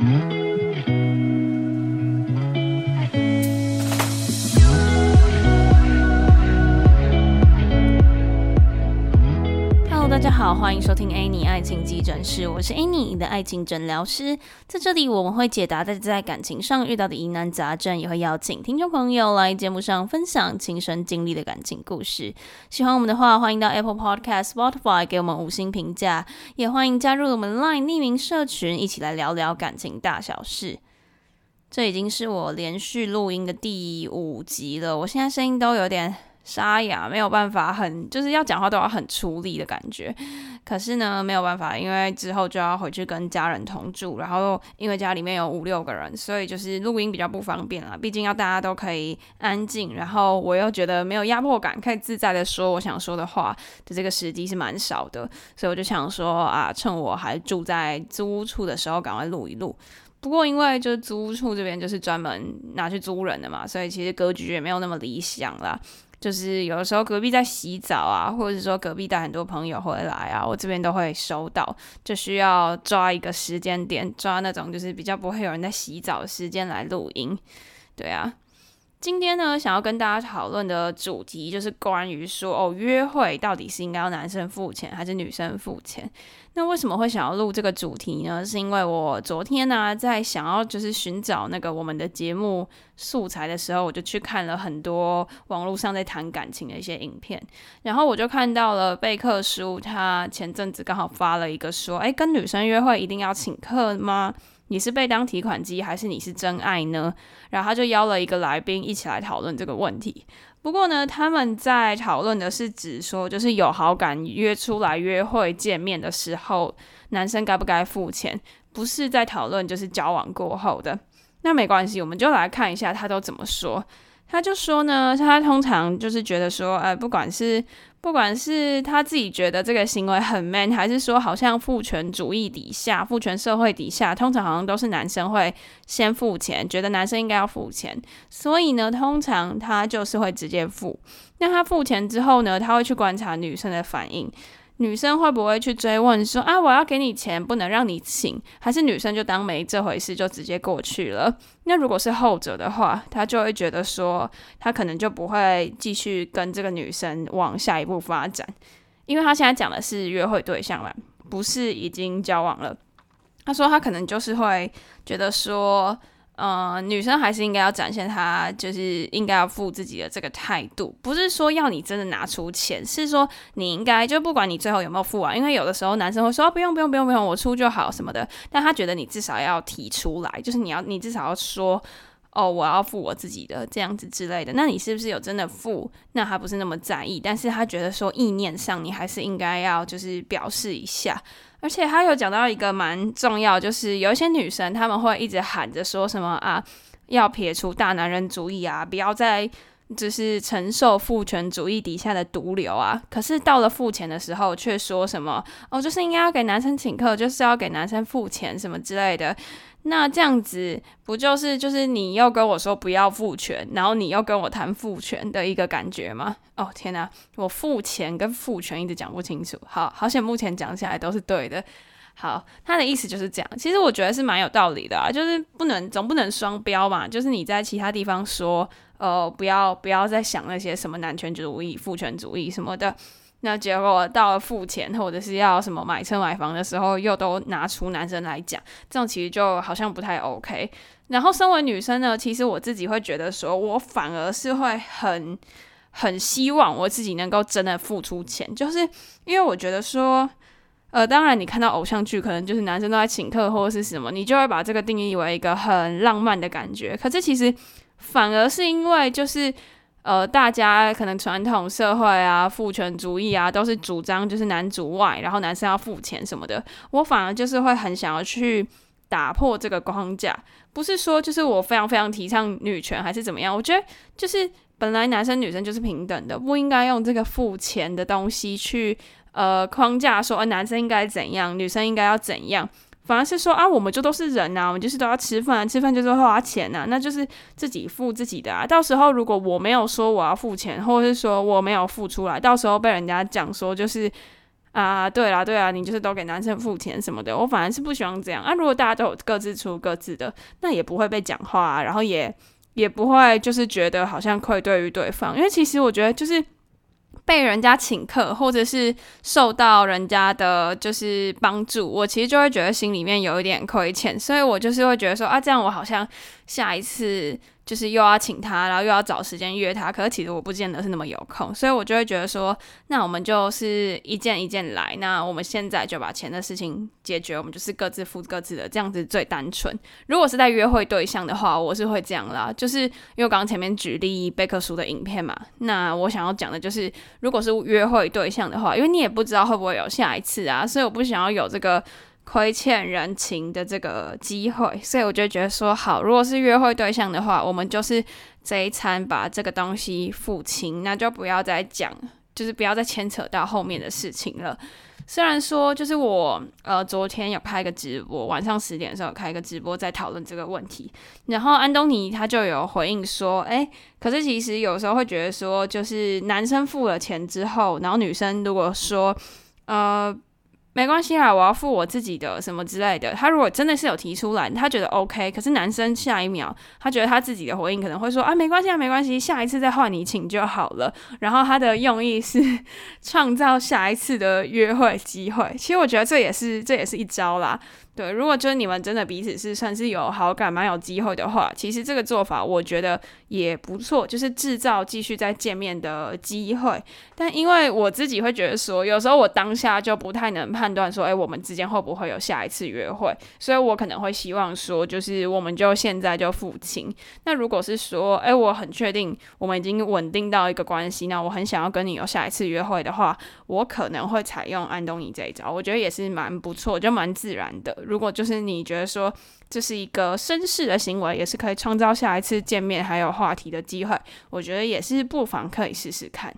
大好，欢迎收听 Annie 爱情急诊室，我是 Annie，你的爱情诊疗师。在这里，我们会解答大家在感情上遇到的疑难杂症，也会邀请听众朋友来节目上分享亲身经历的感情故事。喜欢我们的话，欢迎到 Apple Podcast、Spotify 给我们五星评价，也欢迎加入我们 Line 匿名社群，一起来聊聊感情大小事。这已经是我连续录音的第五集了，我现在声音都有点。沙哑，没有办法，很就是要讲话都要很出力的感觉。可是呢，没有办法，因为之后就要回去跟家人同住，然后因为家里面有五六个人，所以就是录音比较不方便啦。毕竟要大家都可以安静，然后我又觉得没有压迫感，可以自在的说我想说的话的这个时机是蛮少的，所以我就想说啊，趁我还住在租屋处的时候，赶快录一录。不过因为就是租屋处这边就是专门拿去租人的嘛，所以其实格局也没有那么理想啦。就是有的时候隔壁在洗澡啊，或者是说隔壁带很多朋友回来啊，我这边都会收到，就需要抓一个时间点，抓那种就是比较不会有人在洗澡的时间来录音，对啊。今天呢，想要跟大家讨论的主题就是关于说哦，约会到底是应该要男生付钱还是女生付钱？那为什么会想要录这个主题呢？是因为我昨天呢，在想要就是寻找那个我们的节目素材的时候，我就去看了很多网络上在谈感情的一些影片，然后我就看到了贝克书，他前阵子刚好发了一个说，哎，跟女生约会一定要请客吗？你是被当提款机，还是你是真爱呢？然后他就邀了一个来宾一起来讨论这个问题。不过呢，他们在讨论的是指说，就是有好感约出来约会见面的时候，男生该不该付钱，不是在讨论就是交往过后的。那没关系，我们就来看一下他都怎么说。他就说呢，他通常就是觉得说，哎，不管是不管是他自己觉得这个行为很 man，还是说好像父权主义底下、父权社会底下，通常好像都是男生会先付钱，觉得男生应该要付钱，所以呢，通常他就是会直接付。那他付钱之后呢，他会去观察女生的反应。女生会不会去追问说啊，我要给你钱，不能让你请，还是女生就当没这回事，就直接过去了？那如果是后者的话，他就会觉得说，他可能就不会继续跟这个女生往下一步发展，因为他现在讲的是约会对象了，不是已经交往了。他说他可能就是会觉得说。呃，女生还是应该要展现她就是应该要付自己的这个态度，不是说要你真的拿出钱，是说你应该就不管你最后有没有付完，因为有的时候男生会说不用不用不用不用，我出就好什么的，但他觉得你至少要提出来，就是你要你至少要说哦我要付我自己的这样子之类的，那你是不是有真的付？那他不是那么在意，但是他觉得说意念上你还是应该要就是表示一下。而且他有讲到一个蛮重要，就是有一些女生他们会一直喊着说什么啊，要撇除大男人主义啊，不要再就是承受父权主义底下的毒瘤啊。可是到了付钱的时候，却说什么哦，就是应该要给男生请客，就是要给男生付钱什么之类的。那这样子不就是就是你又跟我说不要付权，然后你又跟我谈付权的一个感觉吗？哦天哪，我付钱跟付权一直讲不清楚。好好险，目前讲起来都是对的。好，他的意思就是这样。其实我觉得是蛮有道理的啊，就是不能总不能双标嘛。就是你在其他地方说，呃，不要不要再想那些什么男权主义、父权主义什么的。那结果到了付钱或者是要什么买车买房的时候，又都拿出男生来讲，这样其实就好像不太 OK。然后身为女生呢，其实我自己会觉得说，我反而是会很很希望我自己能够真的付出钱，就是因为我觉得说，呃，当然你看到偶像剧，可能就是男生都在请客或者是什么，你就会把这个定义为一个很浪漫的感觉。可是其实反而是因为就是。呃，大家可能传统社会啊，父权主义啊，都是主张就是男主外，然后男生要付钱什么的。我反而就是会很想要去打破这个框架，不是说就是我非常非常提倡女权还是怎么样。我觉得就是本来男生女生就是平等的，不应该用这个付钱的东西去呃框架说，呃男生应该怎样，女生应该要怎样。反而是说啊，我们就都是人呐，我们就是都要吃饭，吃饭就是花钱呐，那就是自己付自己的啊。到时候如果我没有说我要付钱，或者是说我没有付出来，到时候被人家讲说就是啊，对啦对啦，你就是都给男生付钱什么的，我反而是不喜欢这样啊。如果大家都各自出各自的，那也不会被讲话，然后也也不会就是觉得好像愧对于对方，因为其实我觉得就是被人家请客或者是受到人家的就是帮助，我其实就会觉得心里面有一点亏欠，所以我就是会觉得说啊，这样我好像下一次。就是又要请他，然后又要找时间约他，可是其实我不见得是那么有空，所以我就会觉得说，那我们就是一件一件来。那我们现在就把钱的事情解决，我们就是各自付各自的，这样子最单纯。如果是在约会对象的话，我是会这样啦，就是因为我刚刚前面举例贝克书的影片嘛，那我想要讲的就是，如果是约会对象的话，因为你也不知道会不会有下一次啊，所以我不想要有这个。亏欠人情的这个机会，所以我就觉得说好，如果是约会对象的话，我们就是这一餐把这个东西付清，那就不要再讲，就是不要再牵扯到后面的事情了。虽然说，就是我呃昨天有开个直播，晚上十点的时候开一个直播在讨论这个问题，然后安东尼他就有回应说，哎，可是其实有时候会觉得说，就是男生付了钱之后，然后女生如果说呃。没关系啦，我要付我自己的什么之类的。他如果真的是有提出来，他觉得 OK，可是男生下一秒他觉得他自己的回应可能会说啊，没关系啊，没关系，下一次再换你请就好了。然后他的用意是创造下一次的约会机会。其实我觉得这也是这也是一招啦。对，如果就是你们真的彼此是算是有好感、蛮有机会的话，其实这个做法我觉得也不错，就是制造继续再见面的机会。但因为我自己会觉得说，有时候我当下就不太能判断说，哎，我们之间会不会有下一次约会，所以我可能会希望说，就是我们就现在就付清。那如果是说，哎，我很确定我们已经稳定到一个关系，那我很想要跟你有下一次约会的话，我可能会采用安东尼这一招，我觉得也是蛮不错，就蛮自然的。如果就是你觉得说这是一个绅士的行为，也是可以创造下一次见面还有话题的机会，我觉得也是不妨可以试试看。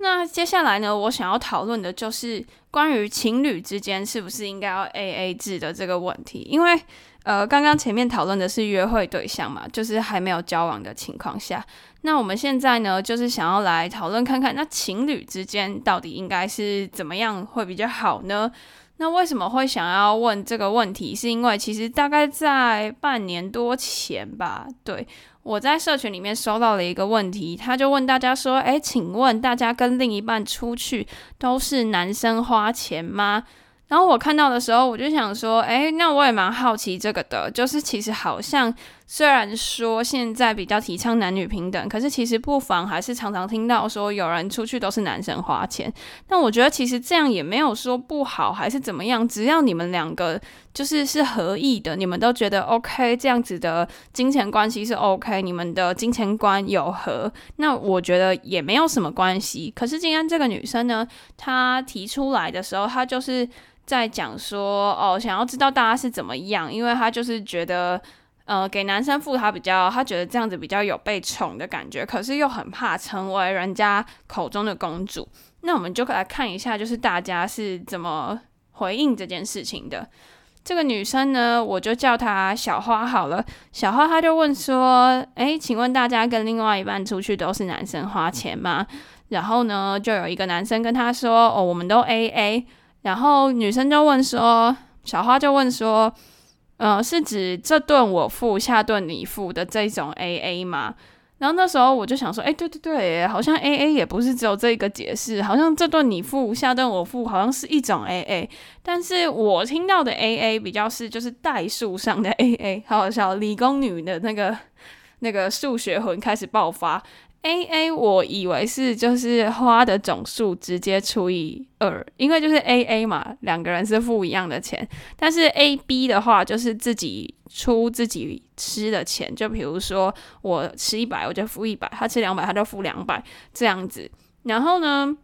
那接下来呢，我想要讨论的就是关于情侣之间是不是应该要 A A 制的这个问题，因为呃，刚刚前面讨论的是约会对象嘛，就是还没有交往的情况下，那我们现在呢，就是想要来讨论看看，那情侣之间到底应该是怎么样会比较好呢？那为什么会想要问这个问题？是因为其实大概在半年多前吧，对我在社群里面收到了一个问题，他就问大家说：“诶，请问大家跟另一半出去都是男生花钱吗？”然后我看到的时候，我就想说：“哎，那我也蛮好奇这个的，就是其实好像。”虽然说现在比较提倡男女平等，可是其实不妨还是常常听到说有人出去都是男生花钱。但我觉得其实这样也没有说不好还是怎么样，只要你们两个就是是合意的，你们都觉得 OK，这样子的金钱关系是 OK，你们的金钱观有合，那我觉得也没有什么关系。可是今天这个女生呢，她提出来的时候，她就是在讲说哦，想要知道大家是怎么样，因为她就是觉得。呃，给男生付他比较，他觉得这样子比较有被宠的感觉，可是又很怕成为人家口中的公主。那我们就来看一下，就是大家是怎么回应这件事情的。这个女生呢，我就叫她小花好了。小花她就问说：“诶，请问大家跟另外一半出去都是男生花钱吗？”然后呢，就有一个男生跟她说：“哦，我们都 A A。”然后女生就问说：“小花就问说。”呃，是指这顿我付，下顿你付的这种 A A 吗？然后那时候我就想说，哎，对对对，好像 A A 也不是只有这个解释，好像这顿你付，下顿我付，好像是一种 A A。但是我听到的 A A 比较是就是代数上的 A A，好好笑，理工女的那个那个数学魂开始爆发。A A，我以为是就是花的总数直接除以二，因为就是 A A 嘛，两个人是付一样的钱。但是 A B 的话，就是自己出自己吃的钱，就比如说我吃一百，我就付一百；他吃两百，他就付两百，这样子。然后呢？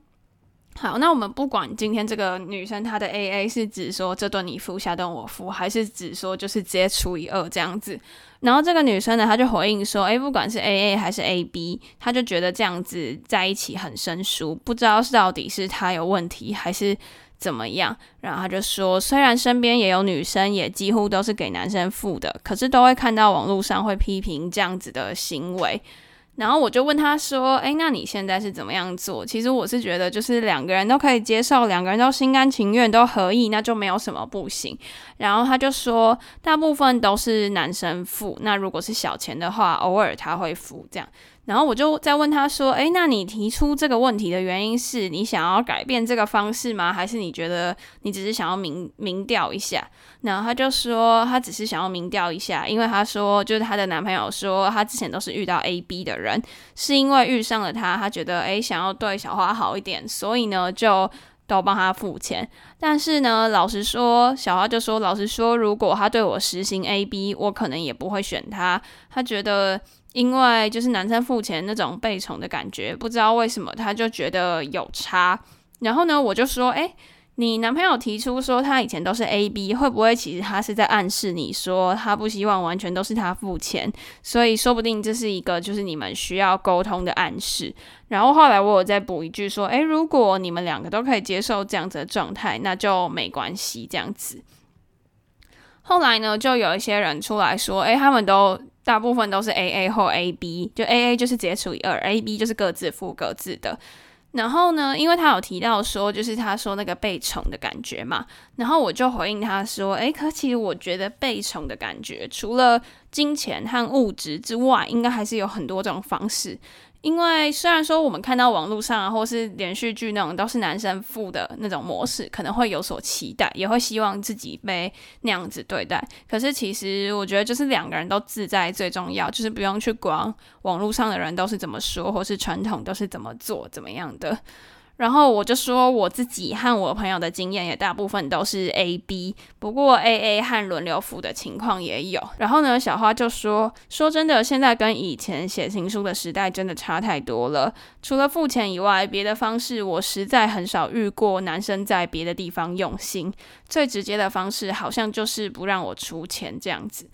好，那我们不管今天这个女生她的 A A 是指说这顿你付，下顿我付，还是指说就是直接除以二这样子。然后这个女生呢，她就回应说：“诶，不管是 A A 还是 A B，她就觉得这样子在一起很生疏，不知道是到底是她有问题还是怎么样。”然后她就说：“虽然身边也有女生，也几乎都是给男生付的，可是都会看到网络上会批评这样子的行为。”然后我就问他说：“哎，那你现在是怎么样做？”其实我是觉得，就是两个人都可以接受，两个人都心甘情愿，都合意，那就没有什么不行。然后他就说，大部分都是男生付，那如果是小钱的话，偶尔他会付这样。然后我就再问他说：“诶，那你提出这个问题的原因是你想要改变这个方式吗？还是你觉得你只是想要明明调一下？”然后他就说他只是想要明调一下，因为他说就是他的男朋友说他之前都是遇到 A、B 的人，是因为遇上了他，他觉得诶想要对小花好一点，所以呢就都帮他付钱。但是呢，老实说，小花就说老实说，如果他对我实行 A、B，我可能也不会选他。他觉得。因为就是男生付钱那种被宠的感觉，不知道为什么他就觉得有差。然后呢，我就说：“哎，你男朋友提出说他以前都是 A B，会不会其实他是在暗示你说他不希望完全都是他付钱？所以说不定这是一个就是你们需要沟通的暗示。”然后后来我有再补一句说：“哎，如果你们两个都可以接受这样子的状态，那就没关系。”这样子。后来呢，就有一些人出来说：“哎，他们都。”大部分都是 A A 或 A B，就 A A 就是直接除以二，A B 就是各自付各自的。然后呢，因为他有提到说，就是他说那个被宠的感觉嘛，然后我就回应他说，诶，可其实我觉得被宠的感觉，除了金钱和物质之外，应该还是有很多种方式。因为虽然说我们看到网络上啊，或是连续剧那种都是男生付的那种模式，可能会有所期待，也会希望自己被那样子对待。可是其实我觉得，就是两个人都自在最重要，就是不用去管网络上的人都是怎么说，或是传统都是怎么做，怎么样的。然后我就说我自己和我朋友的经验也大部分都是 A B，不过 A A 和轮流付的情况也有。然后呢，小花就说：“说真的，现在跟以前写情书的时代真的差太多了。除了付钱以外，别的方式我实在很少遇过男生在别的地方用心。最直接的方式好像就是不让我出钱这样子。”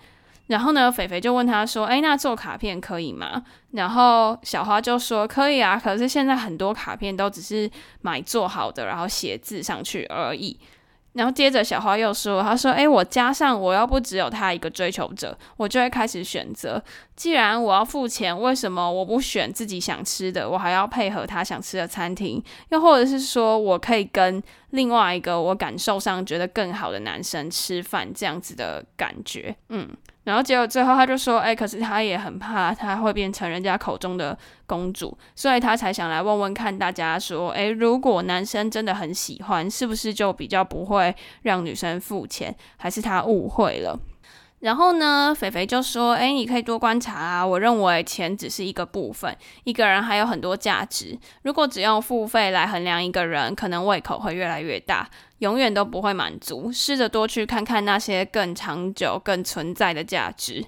然后呢，肥肥就问他说：“哎，那做卡片可以吗？”然后小花就说：“可以啊，可是现在很多卡片都只是买做好的，然后写字上去而已。”然后接着小花又说：“他说，诶，我加上我要不只有他一个追求者，我就会开始选择。既然我要付钱，为什么我不选自己想吃的？我还要配合他想吃的餐厅？又或者是说我可以跟另外一个我感受上觉得更好的男生吃饭，这样子的感觉？嗯。”然后结果最后他就说：“哎，可是他也很怕他会变成人家口中的公主，所以他才想来问问看大家说：，哎，如果男生真的很喜欢，是不是就比较不会让女生付钱？还是他误会了？”然后呢，肥肥就说：“哎，你可以多观察啊。我认为钱只是一个部分，一个人还有很多价值。如果只用付费来衡量一个人，可能胃口会越来越大。”永远都不会满足，试着多去看看那些更长久、更存在的价值。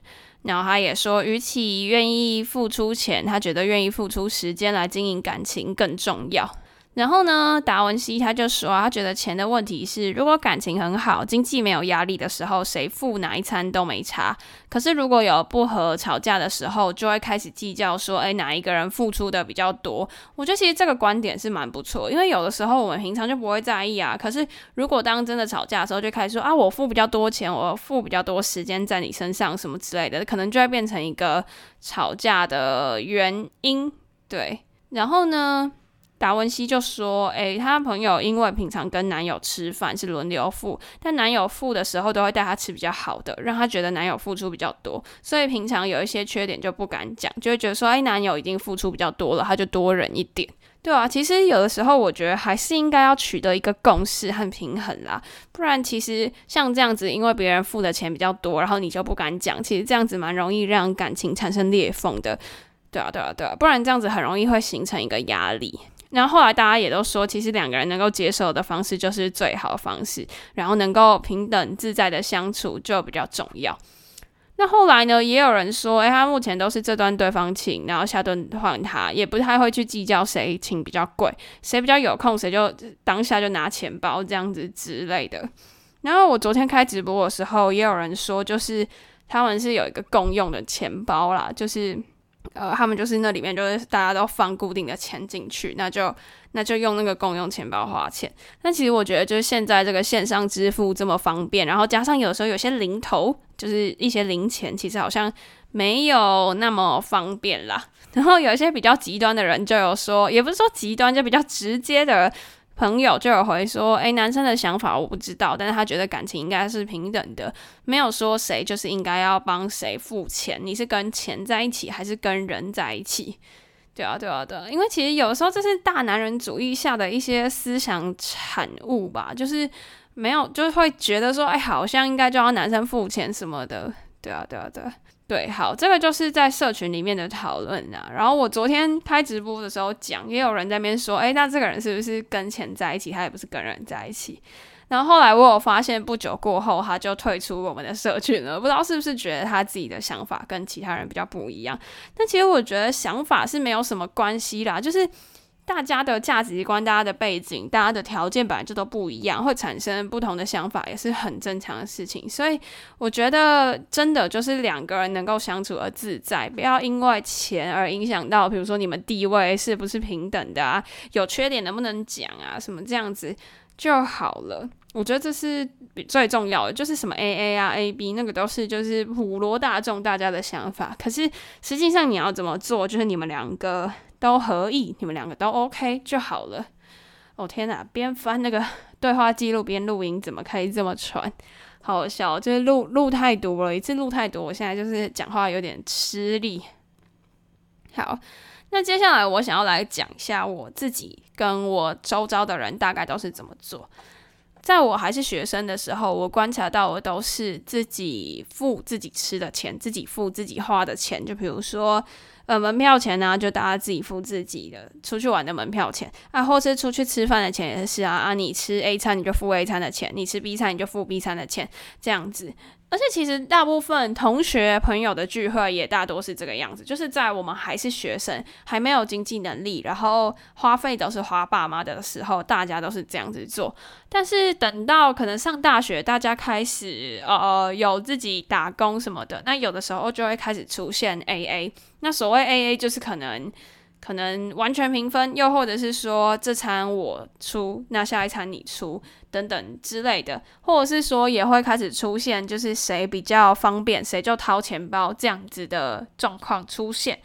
然后他也说，与其愿意付出钱，他觉得愿意付出时间来经营感情更重要。然后呢，达文西他就说，他觉得钱的问题是，如果感情很好，经济没有压力的时候，谁付哪一餐都没差。可是如果有不和、吵架的时候，就会开始计较说，哎，哪一个人付出的比较多？我觉得其实这个观点是蛮不错，因为有的时候我们平常就不会在意啊。可是如果当真的吵架的时候，就开始说啊，我付比较多钱，我付比较多时间在你身上，什么之类的，可能就会变成一个吵架的原因。对，然后呢？达文西就说：“诶，他朋友因为平常跟男友吃饭是轮流付，但男友付的时候都会带他吃比较好的，让他觉得男友付出比较多，所以平常有一些缺点就不敢讲，就会觉得说，诶，男友已经付出比较多了，他就多忍一点，对啊，其实有的时候我觉得还是应该要取得一个共识和平衡啦，不然其实像这样子，因为别人付的钱比较多，然后你就不敢讲，其实这样子蛮容易让感情产生裂缝的，对啊，对啊，对啊，不然这样子很容易会形成一个压力。”然后后来大家也都说，其实两个人能够接受的方式就是最好的方式，然后能够平等自在的相处就比较重要。那后来呢，也有人说，诶，他目前都是这段对方请，然后下顿换他，也不太会去计较谁请比较贵，谁比较有空，谁就当下就拿钱包这样子之类的。然后我昨天开直播的时候，也有人说，就是他们是有一个共用的钱包啦，就是。呃，他们就是那里面就是大家都放固定的钱进去，那就那就用那个共用钱包花钱。但其实我觉得，就是现在这个线上支付这么方便，然后加上有时候有些零头，就是一些零钱，其实好像没有那么方便啦。然后有一些比较极端的人就有说，也不是说极端，就比较直接的朋友就有回说，诶，男生的想法我不知道，但是他觉得感情应该是平等的，没有说谁就是应该要帮谁付钱，你是跟钱在一起还是跟人在一起？对啊，对啊，对，因为其实有时候这是大男人主义下的一些思想产物吧，就是没有，就是会觉得说，哎，好像应该就要男生付钱什么的。对啊，对啊，对，对，好，这个就是在社群里面的讨论啊。然后我昨天拍直播的时候讲，也有人在那边说，哎，那这个人是不是跟钱在一起？他也不是跟人在一起。然后后来我有发现，不久过后他就退出我们的社群了。不知道是不是觉得他自己的想法跟其他人比较不一样？但其实我觉得想法是没有什么关系啦，就是大家的价值观、大家的背景、大家的条件本来就都不一样，会产生不同的想法也是很正常的事情。所以我觉得真的就是两个人能够相处而自在，不要因为钱而影响到，比如说你们地位是不是平等的啊？有缺点能不能讲啊？什么这样子就好了。我觉得这是最重要的，就是什么 A A 啊 A B 那个都是就是普罗大众大家的想法，可是实际上你要怎么做，就是你们两个都合意，你们两个都 OK 就好了。哦天哪，边翻那个 对话记录边录音，怎么可以这么喘？好笑，就是录录太多了，一次录太多，我现在就是讲话有点吃力。好，那接下来我想要来讲一下我自己跟我周遭的人大概都是怎么做。在我还是学生的时候，我观察到我都是自己付自己吃的钱，自己付自己花的钱。就比如说，呃，门票钱呢，就大家自己付自己的出去玩的门票钱啊，或是出去吃饭的钱也是啊啊，你吃 A 餐你就付 A 餐的钱，你吃 B 餐你就付 B 餐的钱，这样子。而且其实大部分同学朋友的聚会也大多是这个样子，就是在我们还是学生，还没有经济能力，然后花费都是花爸妈的时候，大家都是这样子做。但是等到可能上大学，大家开始呃有自己打工什么的，那有的时候就会开始出现 AA。那所谓 AA 就是可能。可能完全平分，又或者是说这餐我出，那下一餐你出等等之类的，或者是说也会开始出现，就是谁比较方便，谁就掏钱包这样子的状况出现。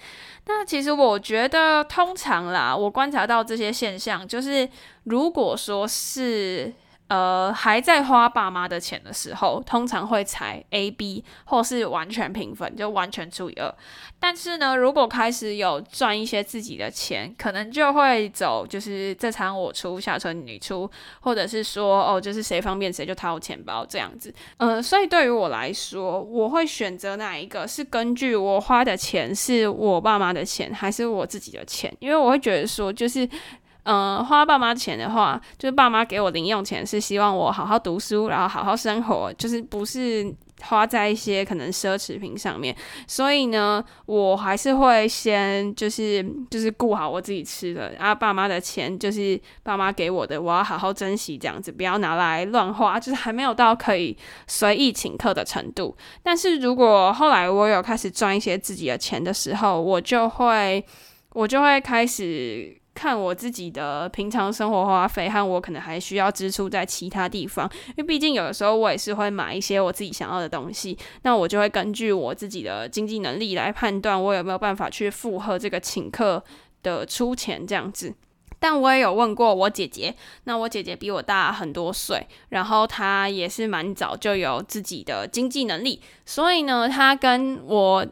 那其实我觉得，通常啦，我观察到这些现象，就是如果说是。呃，还在花爸妈的钱的时候，通常会采 A B 或是完全平分，就完全除以二。但是呢，如果开始有赚一些自己的钱，可能就会走，就是这场我出，下车你出，或者是说，哦，就是谁方便谁就掏钱包这样子。嗯，所以对于我来说，我会选择哪一个是根据我花的钱是我爸妈的钱还是我自己的钱，因为我会觉得说，就是。嗯，花爸妈钱的话，就是爸妈给我零用钱，是希望我好好读书，然后好好生活，就是不是花在一些可能奢侈品上面。所以呢，我还是会先就是就是顾好我自己吃的，然后爸妈的钱就是爸妈给我的，我要好好珍惜，这样子不要拿来乱花，就是还没有到可以随意请客的程度。但是如果后来我有开始赚一些自己的钱的时候，我就会我就会开始。看我自己的平常生活花费和我可能还需要支出在其他地方，因为毕竟有的时候我也是会买一些我自己想要的东西，那我就会根据我自己的经济能力来判断我有没有办法去负荷这个请客的出钱这样子。但我也有问过我姐姐，那我姐姐比我大很多岁，然后她也是蛮早就有自己的经济能力，所以呢，她跟我。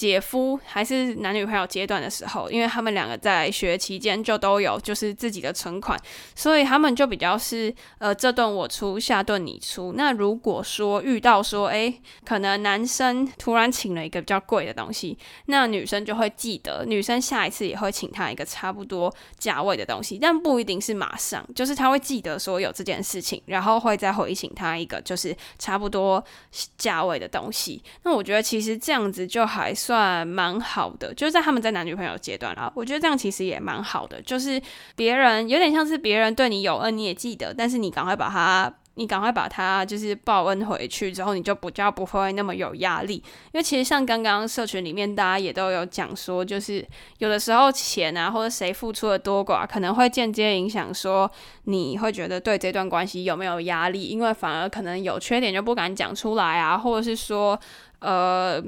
姐夫还是男女朋友阶段的时候，因为他们两个在学期间就都有就是自己的存款，所以他们就比较是呃这顿我出，下顿你出。那如果说遇到说哎，可能男生突然请了一个比较贵的东西，那女生就会记得，女生下一次也会请他一个差不多价位的东西，但不一定是马上，就是他会记得说有这件事情，然后会再回请他一个就是差不多价位的东西。那我觉得其实这样子就还。算蛮好的，就是在他们在男女朋友阶段啦，我觉得这样其实也蛮好的。就是别人有点像是别人对你有恩，你也记得，但是你赶快把他，你赶快把他就是报恩回去之后，你就不较不会那么有压力。因为其实像刚刚社群里面大家也都有讲说，就是有的时候钱啊或者谁付出的多寡，可能会间接影响说你会觉得对这段关系有没有压力，因为反而可能有缺点就不敢讲出来啊，或者是说呃。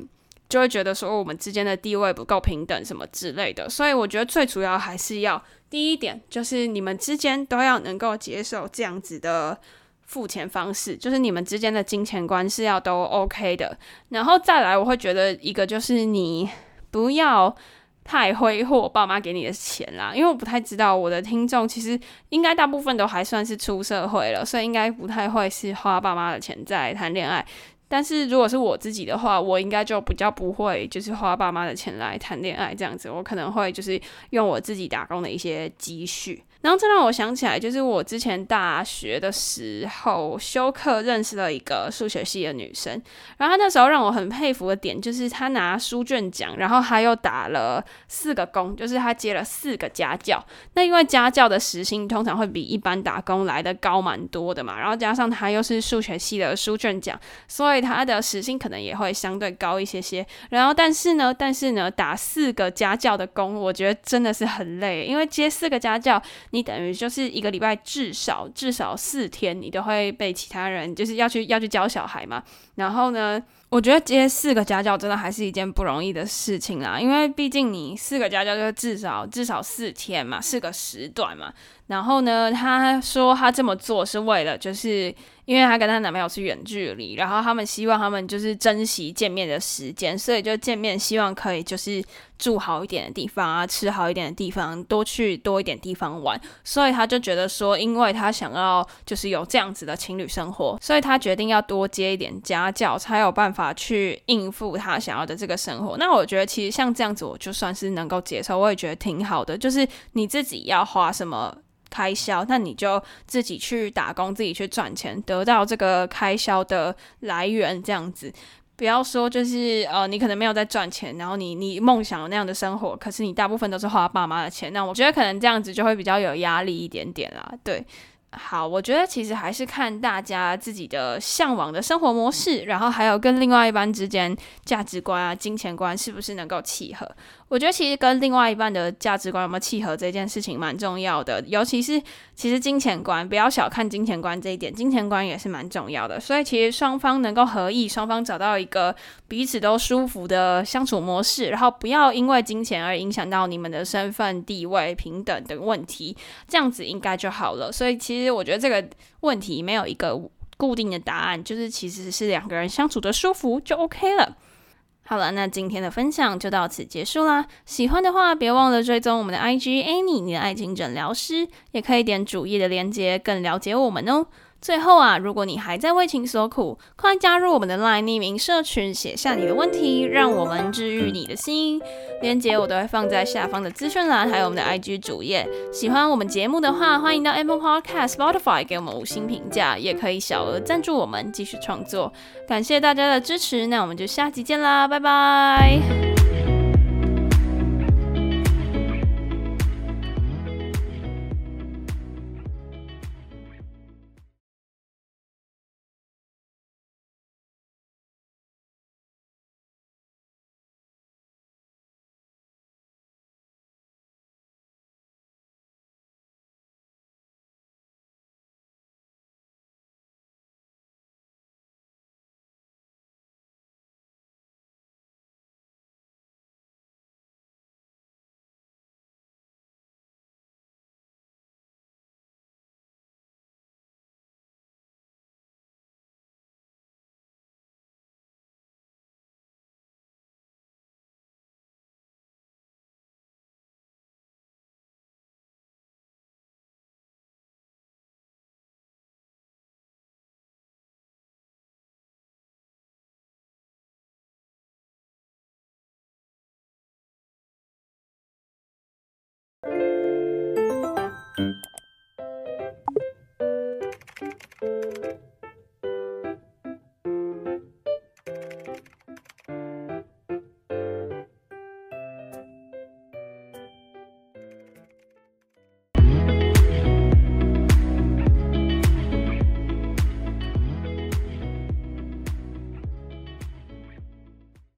就会觉得说我们之间的地位不够平等什么之类的。所以我觉得最主要还是要第一点，就是你们之间都要能够接受这样子的付钱方式，就是你们之间的金钱观是要都 OK 的。然后再来，我会觉得一个就是你不要。太挥霍爸妈给你的钱啦，因为我不太知道我的听众其实应该大部分都还算是出社会了，所以应该不太会是花爸妈的钱在谈恋爱。但是如果是我自己的话，我应该就比较不会就是花爸妈的钱来谈恋爱这样子，我可能会就是用我自己打工的一些积蓄。然后这让我想起来，就是我之前大学的时候修课认识了一个数学系的女生，然后她那时候让我很佩服的点就是她拿书卷奖，然后她又打了四个工，就是她接了四个家教。那因为家教的时薪通常会比一般打工来的高蛮多的嘛，然后加上她又是数学系的书卷奖，所以她的时薪可能也会相对高一些些。然后但是呢，但是呢，打四个家教的工，我觉得真的是很累，因为接四个家教。你等于就是一个礼拜至少至少四天，你都会被其他人就是要去要去教小孩嘛。然后呢，我觉得接四个家教真的还是一件不容易的事情啦，因为毕竟你四个家教就至少至少四天嘛，四个时段嘛。然后呢，她说她这么做是为了就是。因为她跟她男朋友是远距离，然后他们希望他们就是珍惜见面的时间，所以就见面希望可以就是住好一点的地方啊，吃好一点的地方，多去多一点地方玩。所以他就觉得说，因为他想要就是有这样子的情侣生活，所以他决定要多接一点家教，才有办法去应付他想要的这个生活。那我觉得其实像这样子，我就算是能够接受，我也觉得挺好的。就是你自己要花什么。开销，那你就自己去打工，自己去赚钱，得到这个开销的来源，这样子。不要说就是呃，你可能没有在赚钱，然后你你梦想那样的生活，可是你大部分都是花爸妈的钱，那我觉得可能这样子就会比较有压力一点点啦，对。好，我觉得其实还是看大家自己的向往的生活模式，然后还有跟另外一半之间价值观啊、金钱观是不是能够契合。我觉得其实跟另外一半的价值观有没有契合这件事情蛮重要的，尤其是其实金钱观，不要小看金钱观这一点，金钱观也是蛮重要的。所以其实双方能够合意，双方找到一个彼此都舒服的相处模式，然后不要因为金钱而影响到你们的身份地位平等的问题，这样子应该就好了。所以其实我觉得这个问题没有一个固定的答案，就是其实是两个人相处的舒服就 OK 了。好了，那今天的分享就到此结束啦。喜欢的话，别忘了追踪我们的 IG Annie，你的爱情诊疗师，也可以点主页的链接，更了解我们哦。最后啊，如果你还在为情所苦，快加入我们的 LINE 匿名社群，写下你的问题，让我们治愈你的心。链接我都会放在下方的资讯栏，还有我们的 IG 主页。喜欢我们节目的话，欢迎到 Apple Podcast、Spotify 给我们五星评价，也可以小额赞助我们继续创作。感谢大家的支持，那我们就下期见啦，拜拜。